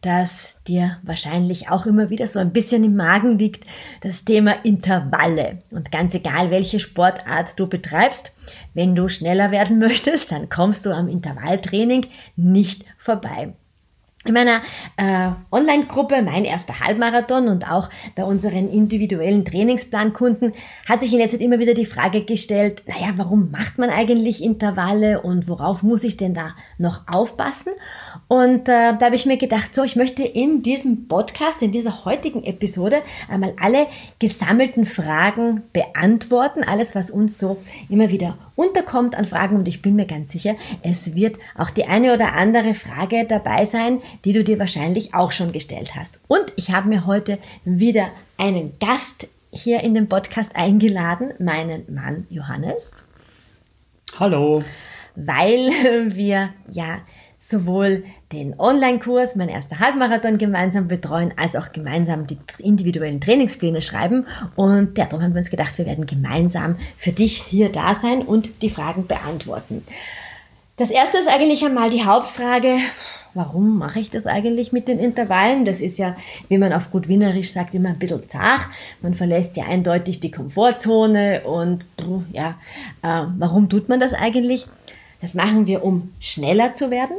das dir wahrscheinlich auch immer wieder so ein bisschen im Magen liegt, das Thema Intervalle. Und ganz egal, welche Sportart du betreibst, wenn du schneller werden möchtest, dann kommst du am Intervalltraining nicht vorbei. In meiner äh, Online-Gruppe, mein erster Halbmarathon und auch bei unseren individuellen Trainingsplankunden hat sich in letzter Zeit immer wieder die Frage gestellt, naja, warum macht man eigentlich Intervalle und worauf muss ich denn da noch aufpassen? Und äh, da habe ich mir gedacht, so, ich möchte in diesem Podcast, in dieser heutigen Episode einmal alle gesammelten Fragen beantworten, alles, was uns so immer wieder unterkommt an Fragen und ich bin mir ganz sicher, es wird auch die eine oder andere Frage dabei sein, die du dir wahrscheinlich auch schon gestellt hast. Und ich habe mir heute wieder einen Gast hier in den Podcast eingeladen, meinen Mann Johannes. Hallo. Weil wir ja sowohl den Online-Kurs, mein erster Halbmarathon gemeinsam betreuen, als auch gemeinsam die individuellen Trainingspläne schreiben. Und darum haben wir uns gedacht, wir werden gemeinsam für dich hier da sein und die Fragen beantworten. Das erste ist eigentlich einmal die Hauptfrage, warum mache ich das eigentlich mit den Intervallen? Das ist ja, wie man auf gut Wienerisch sagt, immer ein bisschen zart. Man verlässt ja eindeutig die Komfortzone und ja, äh, warum tut man das eigentlich? Das machen wir, um schneller zu werden,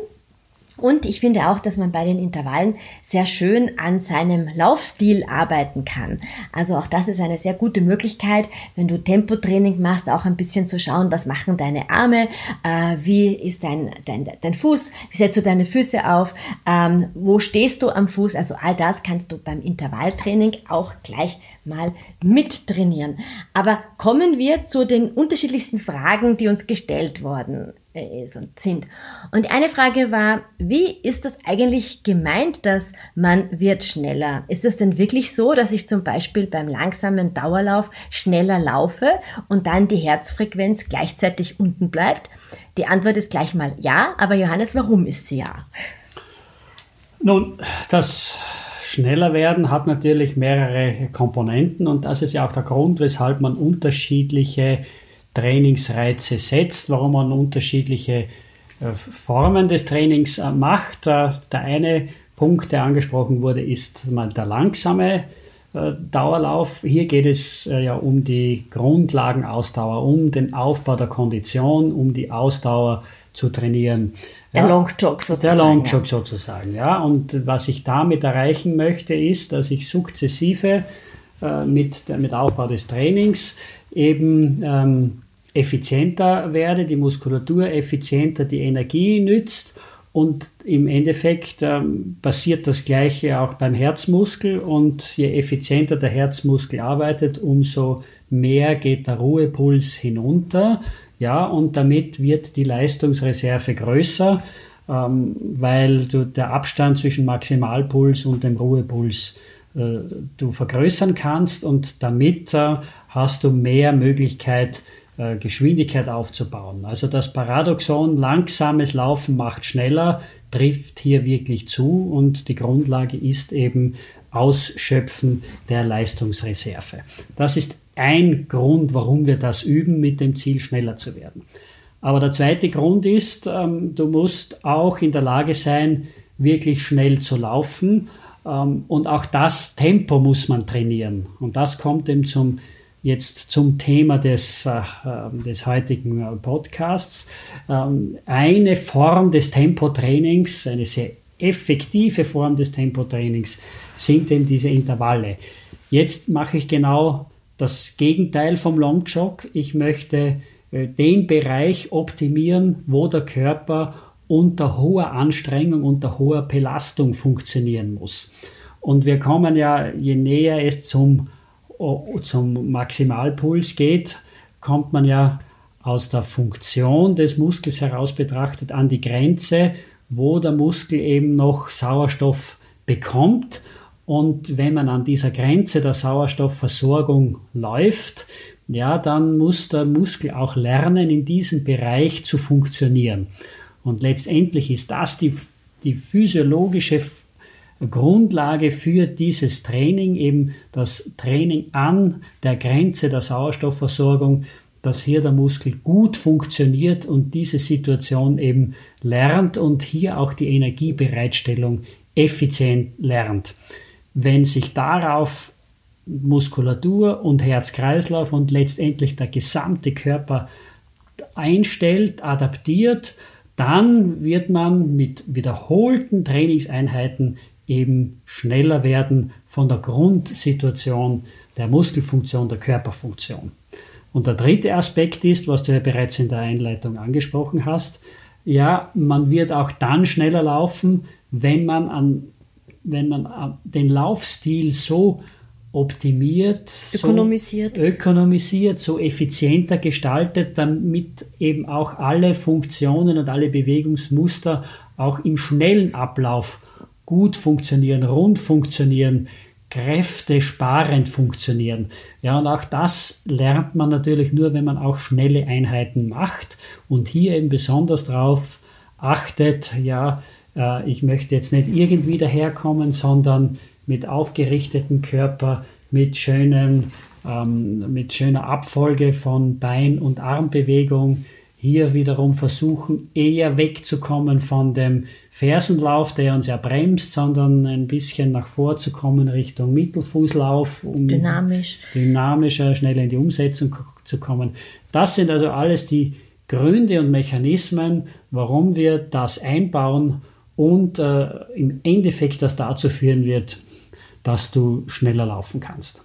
und ich finde auch, dass man bei den Intervallen sehr schön an seinem Laufstil arbeiten kann. Also auch das ist eine sehr gute Möglichkeit, wenn du Tempotraining machst, auch ein bisschen zu schauen, was machen deine Arme, äh, wie ist dein, dein, dein Fuß, wie setzt du deine Füße auf, ähm, wo stehst du am Fuß. Also all das kannst du beim Intervalltraining auch gleich mal mittrainieren. Aber kommen wir zu den unterschiedlichsten Fragen, die uns gestellt worden und sind. Und eine Frage war, wie ist das eigentlich gemeint, dass man wird schneller? Ist es denn wirklich so, dass ich zum Beispiel beim langsamen Dauerlauf schneller laufe und dann die Herzfrequenz gleichzeitig unten bleibt? Die Antwort ist gleich mal ja, aber Johannes, warum ist sie ja? Nun, das schneller werden hat natürlich mehrere Komponenten und das ist ja auch der Grund, weshalb man unterschiedliche Trainingsreize setzt, warum man unterschiedliche äh, Formen des Trainings äh, macht. Äh, der eine Punkt, der angesprochen wurde, ist mal der langsame Dauerlauf. Hier geht es ja um die Grundlagenausdauer, um den Aufbau der Kondition, um die Ausdauer zu trainieren. Der ja, Long Jog sozusagen. Der Long Jog sozusagen, ja. Und was ich damit erreichen möchte, ist, dass ich sukzessive äh, mit, mit Aufbau des Trainings eben ähm, effizienter werde, die Muskulatur effizienter die Energie nützt und im Endeffekt ähm, passiert das Gleiche auch beim Herzmuskel und je effizienter der Herzmuskel arbeitet, umso mehr geht der Ruhepuls hinunter. Ja, und damit wird die Leistungsreserve größer, ähm, weil du, der Abstand zwischen Maximalpuls und dem Ruhepuls äh, du vergrößern kannst und damit äh, hast du mehr Möglichkeit, äh, Geschwindigkeit aufzubauen. Also das Paradoxon langsames Laufen macht schneller, trifft hier wirklich zu und die Grundlage ist eben Ausschöpfen der Leistungsreserve. Das ist ein Grund, warum wir das üben, mit dem Ziel schneller zu werden. Aber der zweite Grund ist, ähm, du musst auch in der Lage sein, wirklich schnell zu laufen. Ähm, und auch das Tempo muss man trainieren. Und das kommt eben zum jetzt zum Thema des, äh, ähm, des heutigen äh, Podcasts. Ähm, eine Form des Tempotrainings, eine sehr effektive Form des Tempotrainings, sind eben diese Intervalle. Jetzt mache ich genau das Gegenteil vom Long Jog. Ich möchte äh, den Bereich optimieren, wo der Körper unter hoher Anstrengung, unter hoher Belastung funktionieren muss. Und wir kommen ja, je näher es zum zum Maximalpuls geht, kommt man ja aus der Funktion des Muskels heraus betrachtet an die Grenze, wo der Muskel eben noch Sauerstoff bekommt. Und wenn man an dieser Grenze der Sauerstoffversorgung läuft, ja, dann muss der Muskel auch lernen, in diesem Bereich zu funktionieren. Und letztendlich ist das die, die physiologische Grundlage für dieses Training, eben das Training an der Grenze der Sauerstoffversorgung, dass hier der Muskel gut funktioniert und diese Situation eben lernt und hier auch die Energiebereitstellung effizient lernt. Wenn sich darauf Muskulatur und Herz-Kreislauf und letztendlich der gesamte Körper einstellt, adaptiert, dann wird man mit wiederholten Trainingseinheiten eben schneller werden von der Grundsituation der Muskelfunktion, der Körperfunktion. Und der dritte Aspekt ist, was du ja bereits in der Einleitung angesprochen hast, ja, man wird auch dann schneller laufen, wenn man, an, wenn man den Laufstil so optimiert, ökonomisiert. So ökonomisiert, so effizienter gestaltet, damit eben auch alle Funktionen und alle Bewegungsmuster auch im schnellen Ablauf gut funktionieren, rund funktionieren, kräftesparend funktionieren. Ja, und auch das lernt man natürlich nur, wenn man auch schnelle Einheiten macht und hier eben besonders darauf achtet, ja, äh, ich möchte jetzt nicht irgendwie daherkommen, sondern mit aufgerichtetem Körper, mit, schönen, ähm, mit schöner Abfolge von Bein- und Armbewegung. Hier wiederum versuchen, eher wegzukommen von dem Fersenlauf, der uns ja bremst, sondern ein bisschen nach vorzukommen Richtung Mittelfußlauf, um dynamisch. dynamischer, schneller in die Umsetzung zu kommen. Das sind also alles die Gründe und Mechanismen, warum wir das einbauen und äh, im Endeffekt das dazu führen wird, dass du schneller laufen kannst.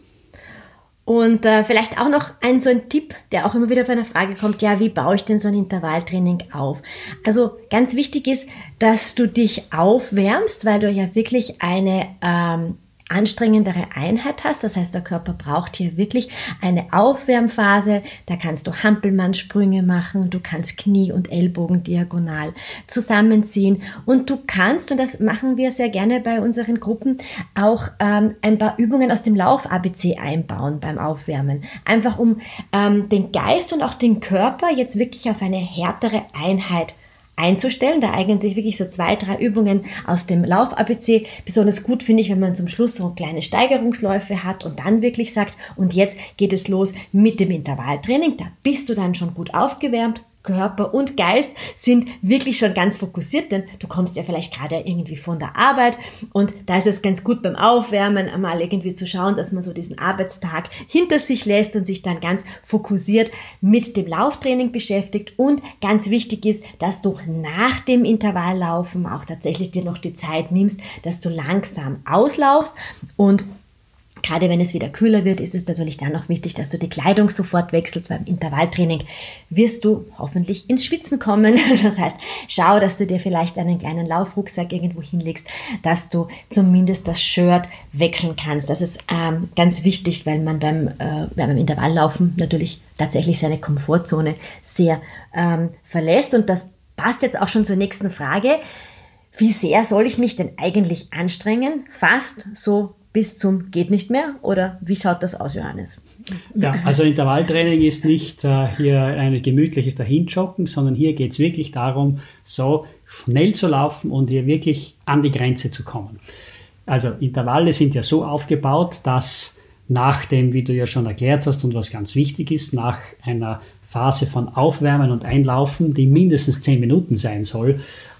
Und äh, vielleicht auch noch ein so ein Tipp, der auch immer wieder bei einer Frage kommt, ja, wie baue ich denn so ein Intervalltraining auf? Also ganz wichtig ist, dass du dich aufwärmst, weil du ja wirklich eine ähm, anstrengendere Einheit hast. Das heißt, der Körper braucht hier wirklich eine Aufwärmphase. Da kannst du Hampelmannsprünge machen, du kannst Knie und Ellbogen diagonal zusammenziehen und du kannst, und das machen wir sehr gerne bei unseren Gruppen, auch ähm, ein paar Übungen aus dem Lauf-ABC einbauen beim Aufwärmen. Einfach um ähm, den Geist und auch den Körper jetzt wirklich auf eine härtere Einheit einzustellen. Da eignen sich wirklich so zwei, drei Übungen aus dem Lauf-ABC. Besonders gut finde ich, wenn man zum Schluss so kleine Steigerungsläufe hat und dann wirklich sagt, und jetzt geht es los mit dem Intervalltraining. Da bist du dann schon gut aufgewärmt, Körper und Geist sind wirklich schon ganz fokussiert, denn du kommst ja vielleicht gerade irgendwie von der Arbeit und da ist es ganz gut beim Aufwärmen einmal irgendwie zu schauen, dass man so diesen Arbeitstag hinter sich lässt und sich dann ganz fokussiert mit dem Lauftraining beschäftigt. Und ganz wichtig ist, dass du nach dem Intervalllaufen auch tatsächlich dir noch die Zeit nimmst, dass du langsam auslaufst und Gerade wenn es wieder kühler wird, ist es natürlich dann auch wichtig, dass du die Kleidung sofort wechselst. Beim Intervalltraining wirst du hoffentlich ins Schwitzen kommen. Das heißt, schau, dass du dir vielleicht einen kleinen Laufrucksack irgendwo hinlegst, dass du zumindest das Shirt wechseln kannst. Das ist ähm, ganz wichtig, weil man beim, äh, beim Intervalllaufen natürlich tatsächlich seine Komfortzone sehr ähm, verlässt. Und das passt jetzt auch schon zur nächsten Frage. Wie sehr soll ich mich denn eigentlich anstrengen? Fast so bis zum geht nicht mehr? Oder wie schaut das aus, Johannes? Ja, also Intervalltraining ist nicht äh, hier ein gemütliches Dahinjoggen, sondern hier geht es wirklich darum, so schnell zu laufen und hier wirklich an die Grenze zu kommen. Also Intervalle sind ja so aufgebaut, dass nach dem, wie du ja schon erklärt hast und was ganz wichtig ist, nach einer Phase von Aufwärmen und Einlaufen, die mindestens 10 Minuten sein soll,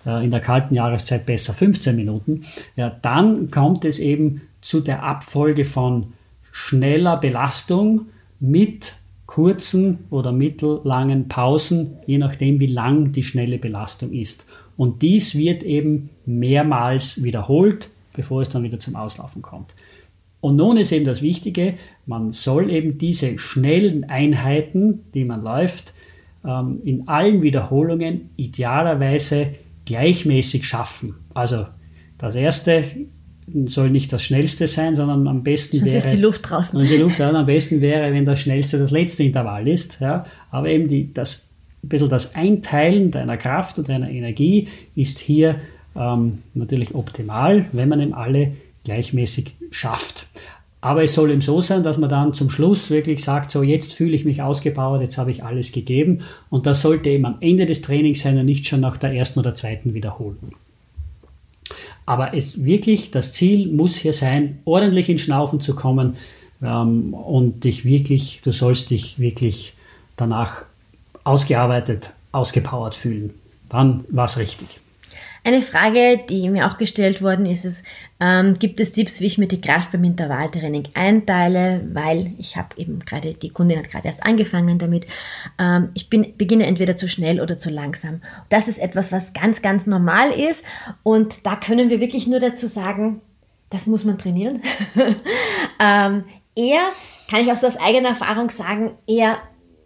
äh, in der kalten Jahreszeit besser 15 Minuten, ja, dann kommt es eben zu der Abfolge von schneller Belastung mit kurzen oder mittellangen Pausen, je nachdem, wie lang die schnelle Belastung ist. Und dies wird eben mehrmals wiederholt, bevor es dann wieder zum Auslaufen kommt. Und nun ist eben das Wichtige, man soll eben diese schnellen Einheiten, die man läuft, ähm, in allen Wiederholungen idealerweise gleichmäßig schaffen. Also das erste soll nicht das schnellste sein, sondern am besten Sonst wäre. ist die Luft draußen. Und die Luft ja, am besten wäre, wenn das schnellste das letzte Intervall ist. Ja. Aber eben die, das, ein bisschen das Einteilen deiner Kraft und deiner Energie ist hier ähm, natürlich optimal, wenn man eben alle gleichmäßig schafft. Aber es soll eben so sein, dass man dann zum Schluss wirklich sagt, so jetzt fühle ich mich ausgepowert, jetzt habe ich alles gegeben. Und das sollte eben am Ende des Trainings sein und nicht schon nach der ersten oder zweiten Wiederholung. Aber es wirklich, das Ziel muss hier sein, ordentlich in Schnaufen zu kommen ähm, und dich wirklich, du sollst dich wirklich danach ausgearbeitet, ausgepowert fühlen. Dann war es richtig. Eine Frage, die mir auch gestellt worden ist, ist, ähm, gibt es Tipps, wie ich mir die Kraft beim Intervalltraining einteile, weil ich habe eben gerade, die Kundin hat gerade erst angefangen damit, ähm, ich bin, beginne entweder zu schnell oder zu langsam. Das ist etwas, was ganz, ganz normal ist und da können wir wirklich nur dazu sagen, das muss man trainieren. ähm, eher, kann ich auch so aus eigener Erfahrung sagen, eher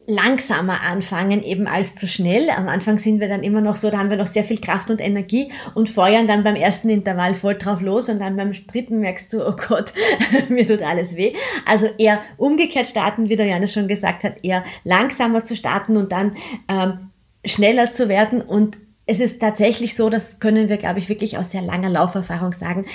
langsamer anfangen eben als zu schnell. Am Anfang sind wir dann immer noch so, da haben wir noch sehr viel Kraft und Energie und feuern dann beim ersten Intervall voll drauf los und dann beim dritten merkst du, oh Gott, mir tut alles weh. Also eher umgekehrt starten, wie der Janis schon gesagt hat, eher langsamer zu starten und dann ähm, schneller zu werden und es ist tatsächlich so, das können wir, glaube ich, wirklich aus sehr langer Lauferfahrung sagen,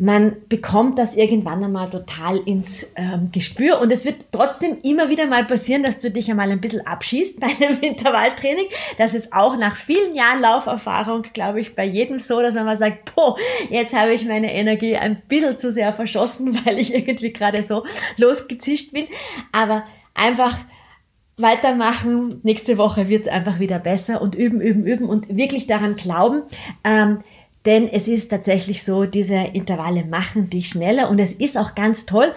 man bekommt das irgendwann einmal total ins ähm, Gespür und es wird trotzdem immer wieder mal passieren, dass du dich einmal ein bisschen abschießt bei einem Intervalltraining. Das ist auch nach vielen Jahren Lauferfahrung, glaube ich, bei jedem so, dass man mal sagt, boah, jetzt habe ich meine Energie ein bisschen zu sehr verschossen, weil ich irgendwie gerade so losgezischt bin. Aber einfach weitermachen. Nächste Woche wird es einfach wieder besser und üben, üben, üben und wirklich daran glauben. Ähm, denn es ist tatsächlich so, diese Intervalle machen dich schneller und es ist auch ganz toll.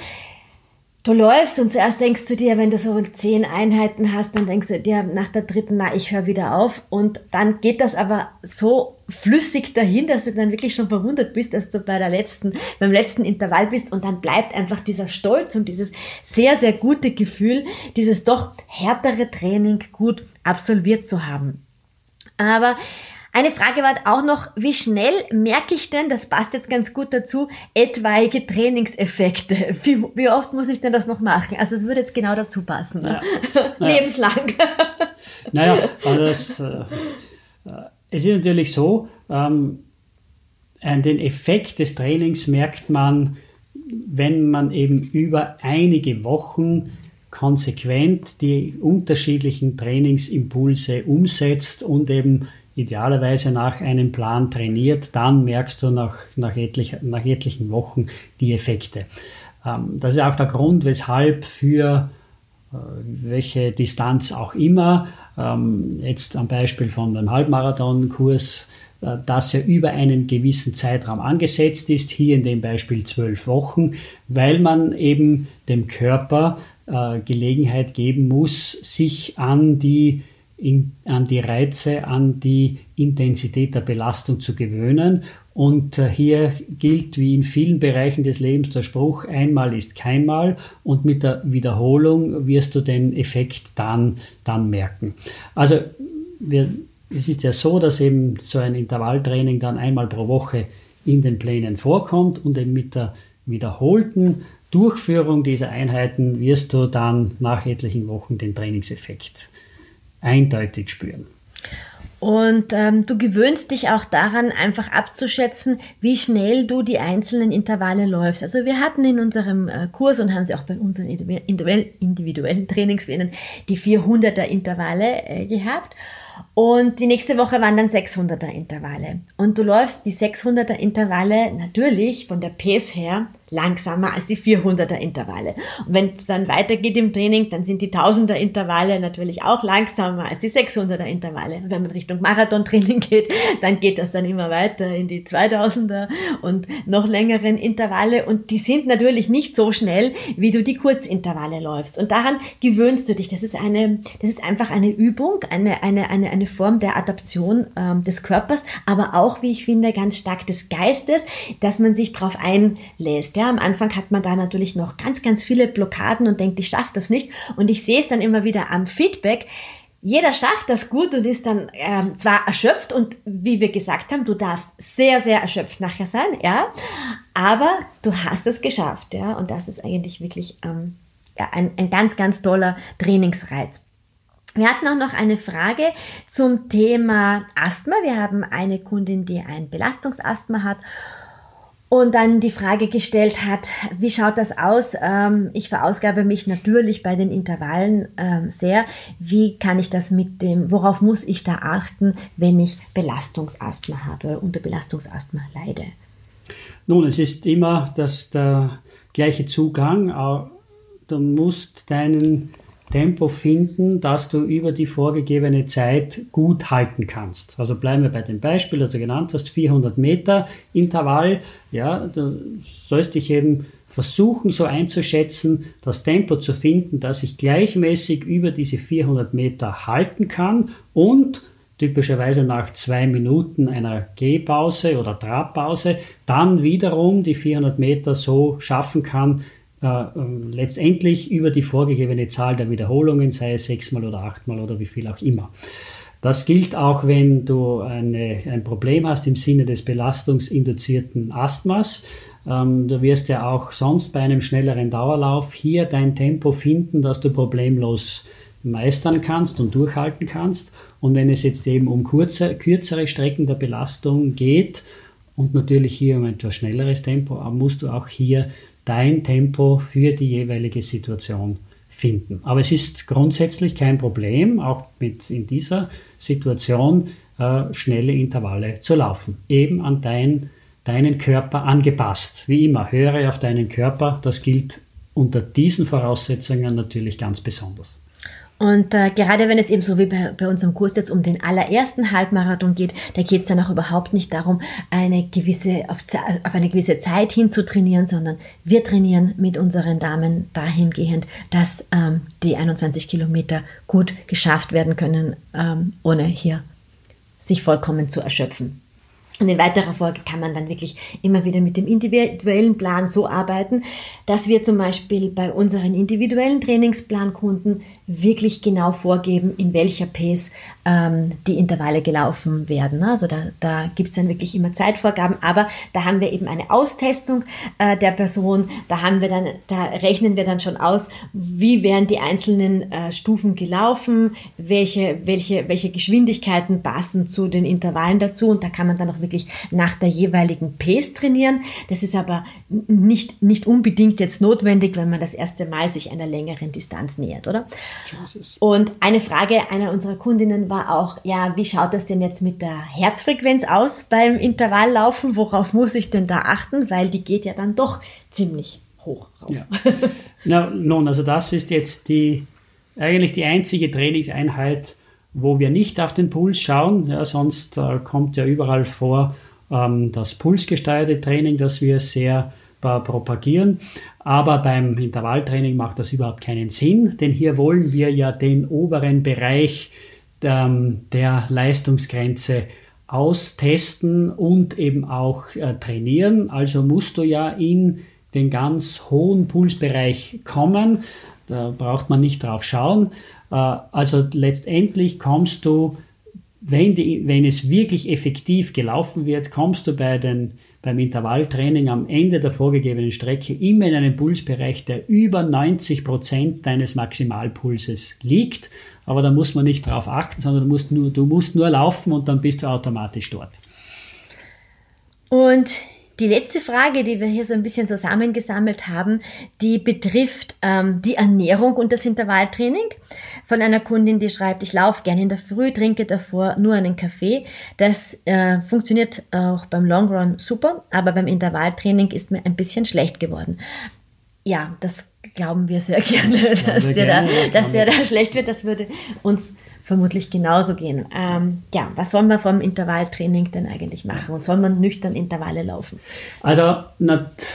Du läufst und zuerst denkst du dir, wenn du so zehn Einheiten hast, dann denkst du dir nach der dritten, na, ich höre wieder auf. Und dann geht das aber so flüssig dahin, dass du dann wirklich schon verwundert bist, dass du bei der letzten, beim letzten Intervall bist und dann bleibt einfach dieser Stolz und dieses sehr, sehr gute Gefühl, dieses doch härtere Training gut absolviert zu haben. Aber eine Frage war auch noch, wie schnell merke ich denn, das passt jetzt ganz gut dazu, etwaige Trainingseffekte? Wie, wie oft muss ich denn das noch machen? Also es würde jetzt genau dazu passen. Ne? Ja. Lebenslang. Naja, also das, äh, es ist natürlich so, ähm, den Effekt des Trainings merkt man, wenn man eben über einige Wochen konsequent die unterschiedlichen Trainingsimpulse umsetzt und eben idealerweise nach einem Plan trainiert, dann merkst du nach, nach, etlich, nach etlichen Wochen die Effekte. Ähm, das ist auch der Grund, weshalb für äh, welche Distanz auch immer, ähm, jetzt am Beispiel von einem Halbmarathonkurs, äh, dass er über einen gewissen Zeitraum angesetzt ist, hier in dem Beispiel zwölf Wochen, weil man eben dem Körper äh, Gelegenheit geben muss, sich an die in, an die Reize, an die Intensität der Belastung zu gewöhnen. Und äh, hier gilt wie in vielen Bereichen des Lebens der Spruch, einmal ist keinmal und mit der Wiederholung wirst du den Effekt dann, dann merken. Also wir, es ist ja so, dass eben so ein Intervalltraining dann einmal pro Woche in den Plänen vorkommt und eben mit der wiederholten Durchführung dieser Einheiten wirst du dann nach etlichen Wochen den Trainingseffekt eindeutig spüren. Und ähm, du gewöhnst dich auch daran, einfach abzuschätzen, wie schnell du die einzelnen Intervalle läufst. Also wir hatten in unserem äh, Kurs und haben sie auch bei unseren individuellen Trainingsplänen die 400er Intervalle äh, gehabt. Und die nächste Woche waren dann 600er Intervalle. Und du läufst die 600er Intervalle natürlich von der Pace her langsamer als die 400er Intervalle. Und wenn es dann weitergeht im Training, dann sind die 1000er Intervalle natürlich auch langsamer als die 600er Intervalle. Und wenn man Richtung Marathontraining geht, dann geht das dann immer weiter in die 2000er und noch längeren Intervalle. Und die sind natürlich nicht so schnell, wie du die Kurzintervalle läufst. Und daran gewöhnst du dich. Das ist eine, das ist einfach eine Übung, eine, eine, eine, eine Form der Adaption ähm, des Körpers, aber auch, wie ich finde, ganz stark des Geistes, dass man sich darauf einlässt. Ja, am Anfang hat man da natürlich noch ganz, ganz viele Blockaden und denkt, ich schaffe das nicht. Und ich sehe es dann immer wieder am Feedback. Jeder schafft das gut und ist dann ähm, zwar erschöpft und wie wir gesagt haben, du darfst sehr, sehr erschöpft nachher sein, ja, aber du hast es geschafft, ja, und das ist eigentlich wirklich ähm, ja, ein, ein ganz, ganz toller Trainingsreiz. Wir hatten auch noch eine Frage zum Thema Asthma. Wir haben eine Kundin, die ein Belastungsasthma hat und dann die Frage gestellt hat, wie schaut das aus? Ähm, ich verausgabe mich natürlich bei den Intervallen ähm, sehr. Wie kann ich das mit dem, worauf muss ich da achten, wenn ich Belastungsasthma habe oder unter Belastungsasthma leide? Nun, es ist immer das, der gleiche Zugang. Du musst deinen Tempo finden, dass du über die vorgegebene Zeit gut halten kannst. Also bleiben wir bei dem Beispiel, das du genannt hast, 400 Meter Intervall. Ja, du sollst dich eben versuchen, so einzuschätzen, das Tempo zu finden, dass ich gleichmäßig über diese 400 Meter halten kann und typischerweise nach zwei Minuten einer Gehpause oder Trabpause dann wiederum die 400 Meter so schaffen kann, äh, ähm, letztendlich über die vorgegebene Zahl der Wiederholungen, sei es sechsmal oder achtmal oder wie viel auch immer. Das gilt auch, wenn du eine, ein Problem hast im Sinne des belastungsinduzierten Asthmas. Ähm, du wirst ja auch sonst bei einem schnelleren Dauerlauf hier dein Tempo finden, dass du problemlos meistern kannst und durchhalten kannst. Und wenn es jetzt eben um kurze, kürzere Strecken der Belastung geht und natürlich hier um etwas schnelleres Tempo, musst du auch hier dein Tempo für die jeweilige Situation finden. Aber es ist grundsätzlich kein Problem, auch mit in dieser Situation äh, schnelle Intervalle zu laufen. Eben an dein, deinen Körper angepasst. Wie immer, höre auf deinen Körper. Das gilt unter diesen Voraussetzungen natürlich ganz besonders. Und äh, gerade wenn es eben so wie bei, bei unserem Kurs jetzt um den allerersten Halbmarathon geht, da geht es dann auch überhaupt nicht darum, eine gewisse, auf, auf eine gewisse Zeit hin zu trainieren, sondern wir trainieren mit unseren Damen dahingehend, dass ähm, die 21 Kilometer gut geschafft werden können, ähm, ohne hier sich vollkommen zu erschöpfen. Und in weiterer Folge kann man dann wirklich immer wieder mit dem individuellen Plan so arbeiten, dass wir zum Beispiel bei unseren individuellen Trainingsplankunden wirklich genau vorgeben, in welcher Pace ähm, die Intervalle gelaufen werden. Also da, da gibt es dann wirklich immer Zeitvorgaben, aber da haben wir eben eine Austestung äh, der Person, da haben wir dann, da rechnen wir dann schon aus, wie werden die einzelnen äh, Stufen gelaufen, welche, welche, welche Geschwindigkeiten passen zu den Intervallen dazu und da kann man dann auch wirklich nach der jeweiligen Pace trainieren. Das ist aber nicht, nicht unbedingt jetzt notwendig, wenn man das erste Mal sich einer längeren Distanz nähert, oder? Und eine Frage einer unserer Kundinnen war auch, ja, wie schaut das denn jetzt mit der Herzfrequenz aus beim Intervalllaufen? Worauf muss ich denn da achten? Weil die geht ja dann doch ziemlich hoch rauf. Ja. Na, nun, also das ist jetzt die, eigentlich die einzige Trainingseinheit, wo wir nicht auf den Puls schauen. Ja, sonst äh, kommt ja überall vor ähm, das pulsgesteuerte Training, das wir sehr propagieren. Aber beim Intervalltraining macht das überhaupt keinen Sinn, denn hier wollen wir ja den oberen Bereich der, ähm, der Leistungsgrenze austesten und eben auch äh, trainieren. Also musst du ja in den ganz hohen Pulsbereich kommen. Da braucht man nicht drauf schauen. Äh, also letztendlich kommst du, wenn, die, wenn es wirklich effektiv gelaufen wird, kommst du bei den beim Intervalltraining am Ende der vorgegebenen Strecke immer in einem Pulsbereich, der über 90 Prozent deines Maximalpulses liegt. Aber da muss man nicht drauf achten, sondern du musst nur, du musst nur laufen und dann bist du automatisch dort. Und die letzte Frage, die wir hier so ein bisschen zusammengesammelt haben, die betrifft ähm, die Ernährung und das Intervalltraining. Von einer Kundin, die schreibt, ich laufe gerne in der Früh, trinke davor nur einen Kaffee. Das äh, funktioniert auch beim Long Run super, aber beim Intervalltraining ist mir ein bisschen schlecht geworden. Ja, das glauben wir sehr gerne, dass, der, da, dass der da schlecht wird. Das würde uns vermutlich genauso gehen. Ähm, ja, was soll man vom Intervalltraining denn eigentlich machen? Und soll man nüchtern Intervalle laufen? Also,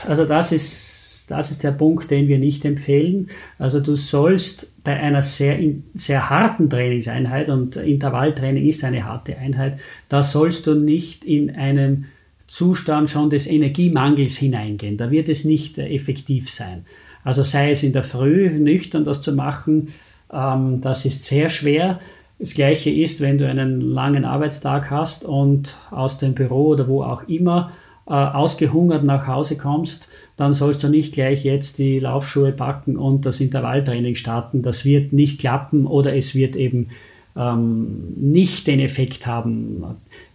also das ist das ist der Punkt, den wir nicht empfehlen. Also du sollst bei einer sehr, sehr harten Trainingseinheit, und Intervalltraining ist eine harte Einheit, da sollst du nicht in einem Zustand schon des Energiemangels hineingehen. Da wird es nicht effektiv sein. Also sei es in der Früh nüchtern das zu machen, ähm, das ist sehr schwer. Das gleiche ist, wenn du einen langen Arbeitstag hast und aus dem Büro oder wo auch immer äh, ausgehungert nach Hause kommst, dann sollst du nicht gleich jetzt die Laufschuhe packen und das Intervalltraining starten. Das wird nicht klappen oder es wird eben ähm, nicht den Effekt haben,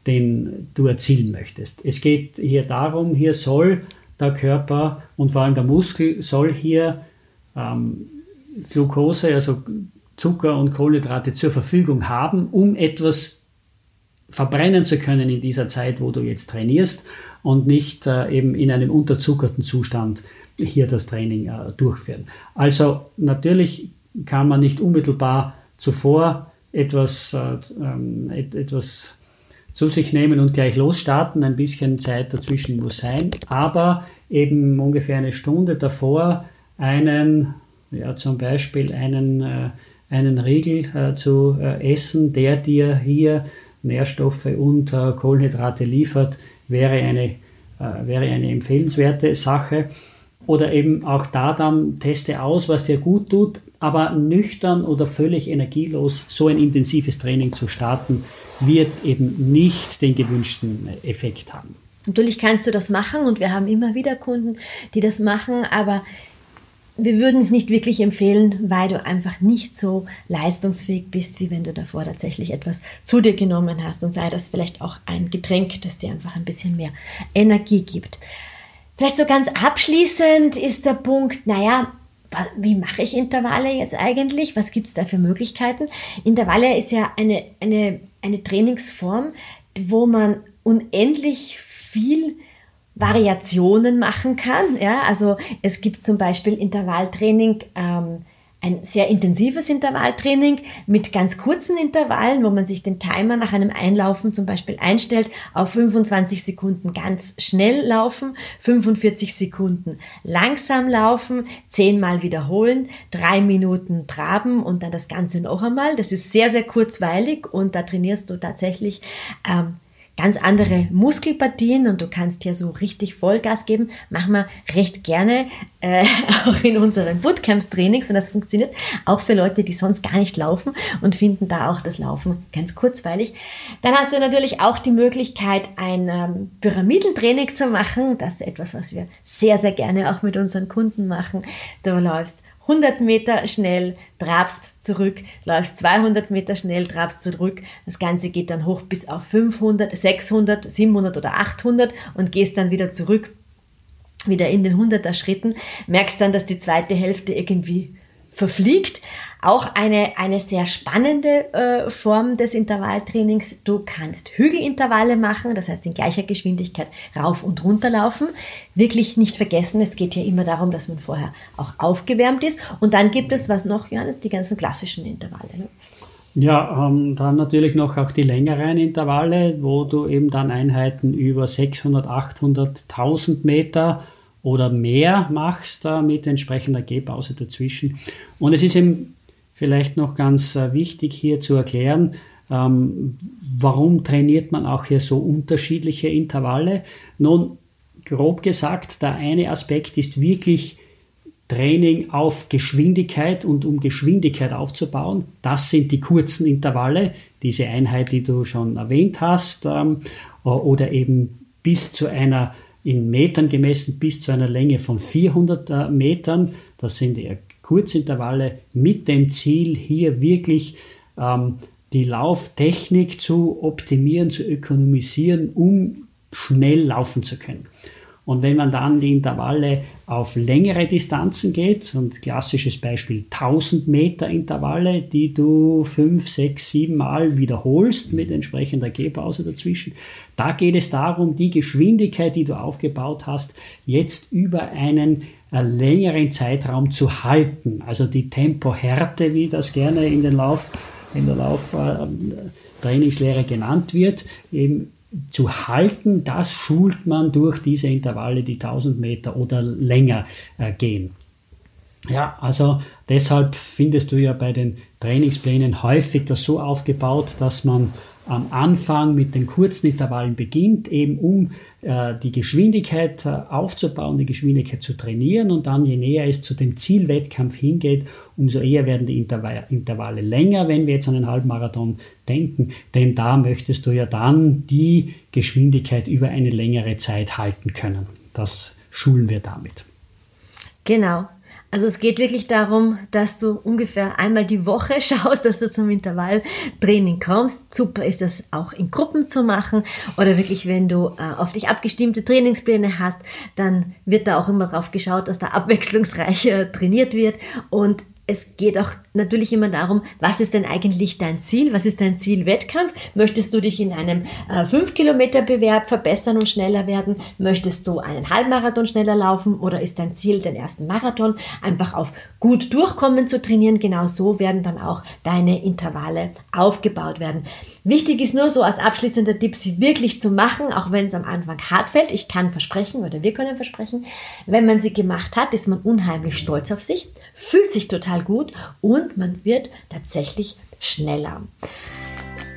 den du erzielen möchtest. Es geht hier darum, hier soll der Körper und vor allem der Muskel soll hier ähm, Glucose, also Zucker und Kohlenhydrate zur Verfügung haben, um etwas verbrennen zu können in dieser Zeit, wo du jetzt trainierst und nicht äh, eben in einem unterzuckerten Zustand hier das Training äh, durchführen. Also natürlich kann man nicht unmittelbar zuvor etwas, äh, ähm, et, etwas zu sich nehmen und gleich losstarten. Ein bisschen Zeit dazwischen muss sein, aber eben ungefähr eine Stunde davor einen, ja zum Beispiel einen, äh, einen Riegel äh, zu äh, essen, der dir hier Nährstoffe und äh, Kohlenhydrate liefert, wäre eine, wäre eine empfehlenswerte Sache. Oder eben auch da dann teste aus, was dir gut tut, aber nüchtern oder völlig energielos so ein intensives Training zu starten, wird eben nicht den gewünschten Effekt haben. Natürlich kannst du das machen und wir haben immer wieder Kunden, die das machen, aber wir würden es nicht wirklich empfehlen, weil du einfach nicht so leistungsfähig bist, wie wenn du davor tatsächlich etwas zu dir genommen hast und sei das vielleicht auch ein Getränk, das dir einfach ein bisschen mehr Energie gibt. Vielleicht so ganz abschließend ist der Punkt, naja, wie mache ich Intervalle jetzt eigentlich? Was gibt es da für Möglichkeiten? Intervalle ist ja eine, eine, eine Trainingsform, wo man unendlich viel Variationen machen kann. Ja, also es gibt zum Beispiel Intervalltraining, ähm, ein sehr intensives Intervalltraining mit ganz kurzen Intervallen, wo man sich den Timer nach einem Einlaufen zum Beispiel einstellt, auf 25 Sekunden ganz schnell laufen, 45 Sekunden langsam laufen, 10 Mal wiederholen, 3 Minuten traben und dann das Ganze noch einmal. Das ist sehr, sehr kurzweilig und da trainierst du tatsächlich ähm, ganz andere Muskelpartien und du kannst hier so richtig Vollgas geben. Machen wir recht gerne, äh, auch in unseren Bootcamps-Trainings, wenn das funktioniert, auch für Leute, die sonst gar nicht laufen und finden da auch das Laufen ganz kurzweilig. Dann hast du natürlich auch die Möglichkeit, ein ähm, Pyramidentraining zu machen. Das ist etwas, was wir sehr, sehr gerne auch mit unseren Kunden machen. Du läufst 100 Meter schnell, trabst zurück, läufst 200 Meter schnell, trabst zurück. Das Ganze geht dann hoch bis auf 500, 600, 700 oder 800 und gehst dann wieder zurück, wieder in den 100er Schritten. Merkst dann, dass die zweite Hälfte irgendwie verfliegt. Auch eine, eine sehr spannende äh, Form des Intervalltrainings. Du kannst Hügelintervalle machen, das heißt in gleicher Geschwindigkeit rauf und runter laufen. Wirklich nicht vergessen, es geht ja immer darum, dass man vorher auch aufgewärmt ist. Und dann gibt es, was noch, Johannes, die ganzen klassischen Intervalle. Ne? Ja, ähm, dann natürlich noch auch die längeren Intervalle, wo du eben dann Einheiten über 600, 800, 1000 Meter oder mehr machst äh, mit entsprechender Gehpause dazwischen. Und es ist eben vielleicht noch ganz äh, wichtig hier zu erklären, ähm, warum trainiert man auch hier so unterschiedliche Intervalle. Nun, grob gesagt, der eine Aspekt ist wirklich Training auf Geschwindigkeit und um Geschwindigkeit aufzubauen. Das sind die kurzen Intervalle, diese Einheit, die du schon erwähnt hast, ähm, oder eben bis zu einer in Metern gemessen bis zu einer Länge von 400 äh, Metern. Das sind eher Kurzintervalle mit dem Ziel, hier wirklich ähm, die Lauftechnik zu optimieren, zu ökonomisieren, um schnell laufen zu können. Und wenn man dann die Intervalle auf längere Distanzen geht, und klassisches Beispiel 1000 Meter Intervalle, die du 5, 6, 7 Mal wiederholst mit entsprechender Gehpause dazwischen, da geht es darum, die Geschwindigkeit, die du aufgebaut hast, jetzt über einen äh, längeren Zeitraum zu halten. Also die Tempohärte, wie das gerne in, den Lauf, in der Lauftrainingslehre äh, genannt wird, eben zu halten, das schult man durch diese Intervalle, die 1000 Meter oder länger äh, gehen. Ja, also deshalb findest du ja bei den Trainingsplänen häufig das so aufgebaut, dass man am Anfang mit den kurzen Intervallen beginnt, eben um äh, die Geschwindigkeit äh, aufzubauen, die Geschwindigkeit zu trainieren und dann je näher es zu dem Zielwettkampf hingeht, umso eher werden die Intervalle, Intervalle länger, wenn wir jetzt an einen Halbmarathon denken, denn da möchtest du ja dann die Geschwindigkeit über eine längere Zeit halten können. Das schulen wir damit. Genau. Also es geht wirklich darum, dass du ungefähr einmal die Woche schaust, dass du zum Intervalltraining kommst. Super ist das auch in Gruppen zu machen oder wirklich, wenn du äh, auf dich abgestimmte Trainingspläne hast, dann wird da auch immer drauf geschaut, dass da abwechslungsreicher trainiert wird und es geht auch natürlich immer darum, was ist denn eigentlich dein Ziel? Was ist dein Zielwettkampf? Möchtest du dich in einem äh, 5-Kilometer-Bewerb verbessern und schneller werden? Möchtest du einen Halbmarathon schneller laufen? Oder ist dein Ziel, den ersten Marathon einfach auf gut durchkommen zu trainieren? Genau so werden dann auch deine Intervalle aufgebaut werden. Wichtig ist nur so als abschließender Tipp, sie wirklich zu machen, auch wenn es am Anfang hart fällt. Ich kann versprechen oder wir können versprechen, wenn man sie gemacht hat, ist man unheimlich stolz auf sich, fühlt sich total gut und man wird tatsächlich schneller.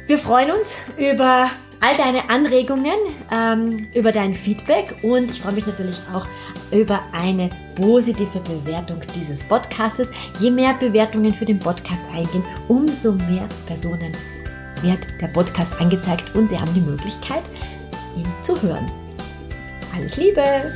Wir freuen uns über all deine Anregungen, ähm, über dein Feedback und ich freue mich natürlich auch über eine positive Bewertung dieses Podcastes. Je mehr Bewertungen für den Podcast eingehen, umso mehr Personen wird der Podcast angezeigt und Sie haben die Möglichkeit, ihn zu hören. Alles Liebe!